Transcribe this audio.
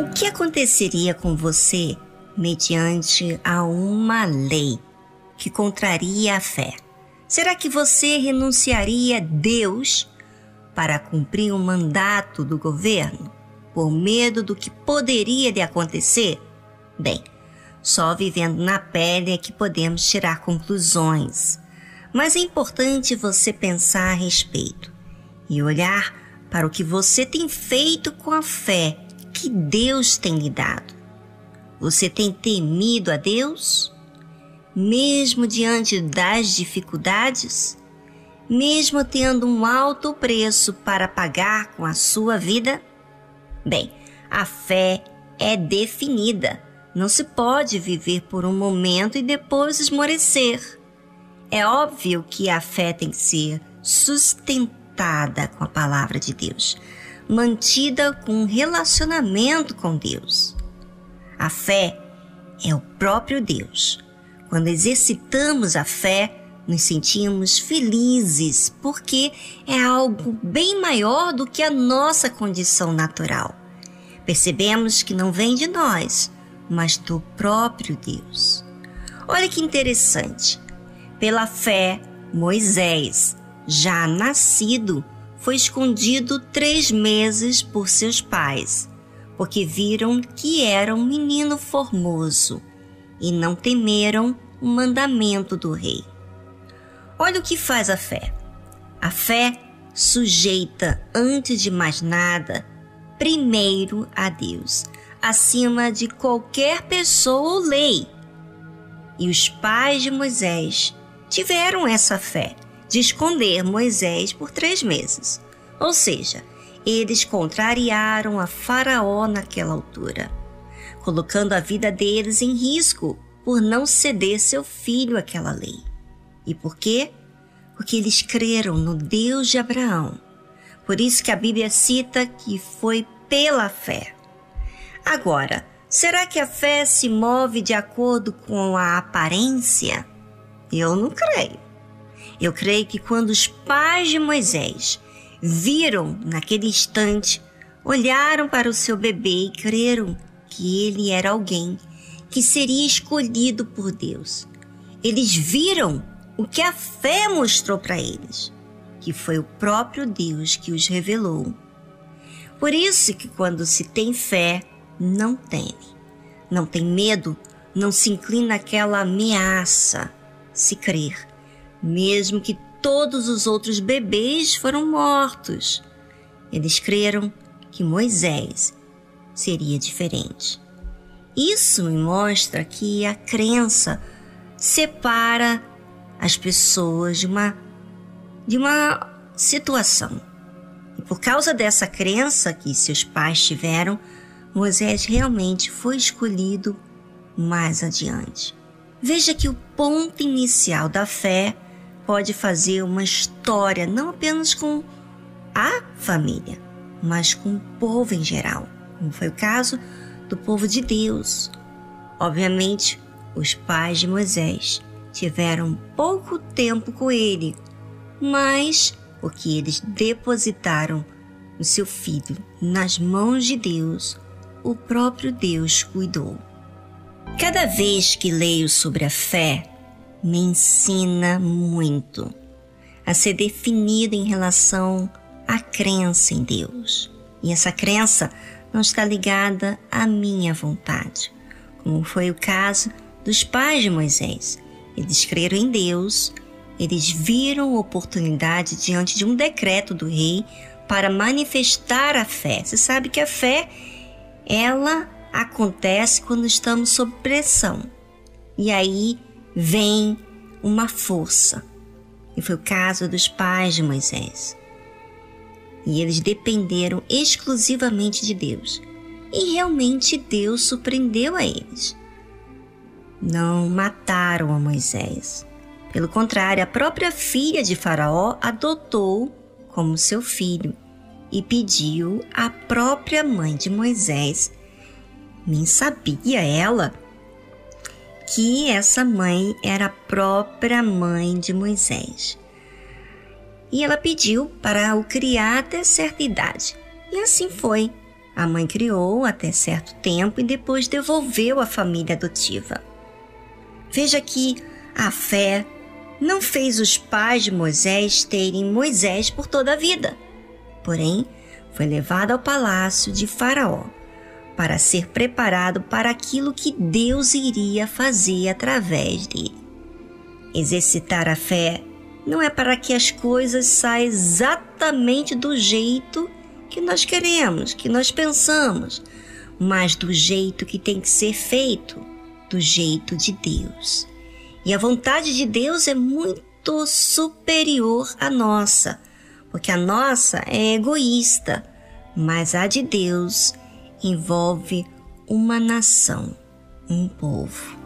O que aconteceria com você mediante a uma lei que contraria a fé? Será que você renunciaria a Deus para cumprir um mandato do governo por medo do que poderia lhe acontecer? Bem, só vivendo na pele é que podemos tirar conclusões. Mas é importante você pensar a respeito e olhar para o que você tem feito com a fé que Deus tem lhe dado. Você tem temido a Deus? Mesmo diante das dificuldades? Mesmo tendo um alto preço para pagar com a sua vida? Bem, a fé é definida. Não se pode viver por um momento e depois esmorecer. É óbvio que a fé tem que ser sustentada com a palavra de Deus, mantida com um relacionamento com Deus. A fé é o próprio Deus. Quando exercitamos a fé, nos sentimos felizes porque é algo bem maior do que a nossa condição natural. Percebemos que não vem de nós, mas do próprio Deus. Olha que interessante. Pela fé, Moisés, já nascido, foi escondido três meses por seus pais, porque viram que era um menino formoso e não temeram o mandamento do rei. Olha o que faz a fé. A fé sujeita, antes de mais nada, primeiro a Deus, acima de qualquer pessoa ou lei. E os pais de Moisés tiveram essa fé de esconder Moisés por três meses. Ou seja, eles contrariaram a Faraó naquela altura, colocando a vida deles em risco por não ceder seu filho àquela lei. E por quê? Porque eles creram no Deus de Abraão. Por isso que a Bíblia cita que foi pela fé. Agora, será que a fé se move de acordo com a aparência? Eu não creio. Eu creio que quando os pais de Moisés viram naquele instante, olharam para o seu bebê e creram que ele era alguém que seria escolhido por Deus. Eles viram o que a fé mostrou para eles, que foi o próprio Deus que os revelou. Por isso que quando se tem fé, não teme, não tem medo, não se inclina àquela ameaça, se crer mesmo que todos os outros bebês foram mortos. Eles creram que Moisés seria diferente. Isso me mostra que a crença separa as pessoas de uma de uma situação. E por causa dessa crença que seus pais tiveram, Moisés realmente foi escolhido mais adiante. Veja que o ponto inicial da fé pode fazer uma história não apenas com a família, mas com o povo em geral, como foi o caso do povo de Deus. Obviamente, os pais de Moisés tiveram pouco tempo com ele, mas porque eles depositaram o seu filho nas mãos de Deus, o próprio Deus cuidou. Cada vez que leio sobre a fé, me ensina muito a ser definido em relação à crença em Deus. E essa crença não está ligada à minha vontade, como foi o caso dos pais de Moisés. Eles creram em Deus, eles viram oportunidade diante de um decreto do rei para manifestar a fé. Você sabe que a fé, ela acontece quando estamos sob pressão. E aí vem uma força. E foi o caso dos pais de Moisés. E eles dependeram exclusivamente de Deus. E realmente Deus surpreendeu a eles. Não mataram a Moisés. Pelo contrário, a própria filha de Faraó adotou como seu filho e pediu à própria mãe de Moisés. Nem sabia ela que essa mãe era a própria mãe de Moisés. E ela pediu para o criar até certa idade. E assim foi. A mãe criou até certo tempo e depois devolveu à família adotiva. Veja que a fé não fez os pais de Moisés terem Moisés por toda a vida. Porém, foi levado ao palácio de Faraó para ser preparado para aquilo que Deus iria fazer através dele. Exercitar a fé não é para que as coisas saiam exatamente do jeito que nós queremos, que nós pensamos, mas do jeito que tem que ser feito, do jeito de Deus. E a vontade de Deus é muito superior à nossa, porque a nossa é egoísta, mas a de Deus envolve uma nação, um povo.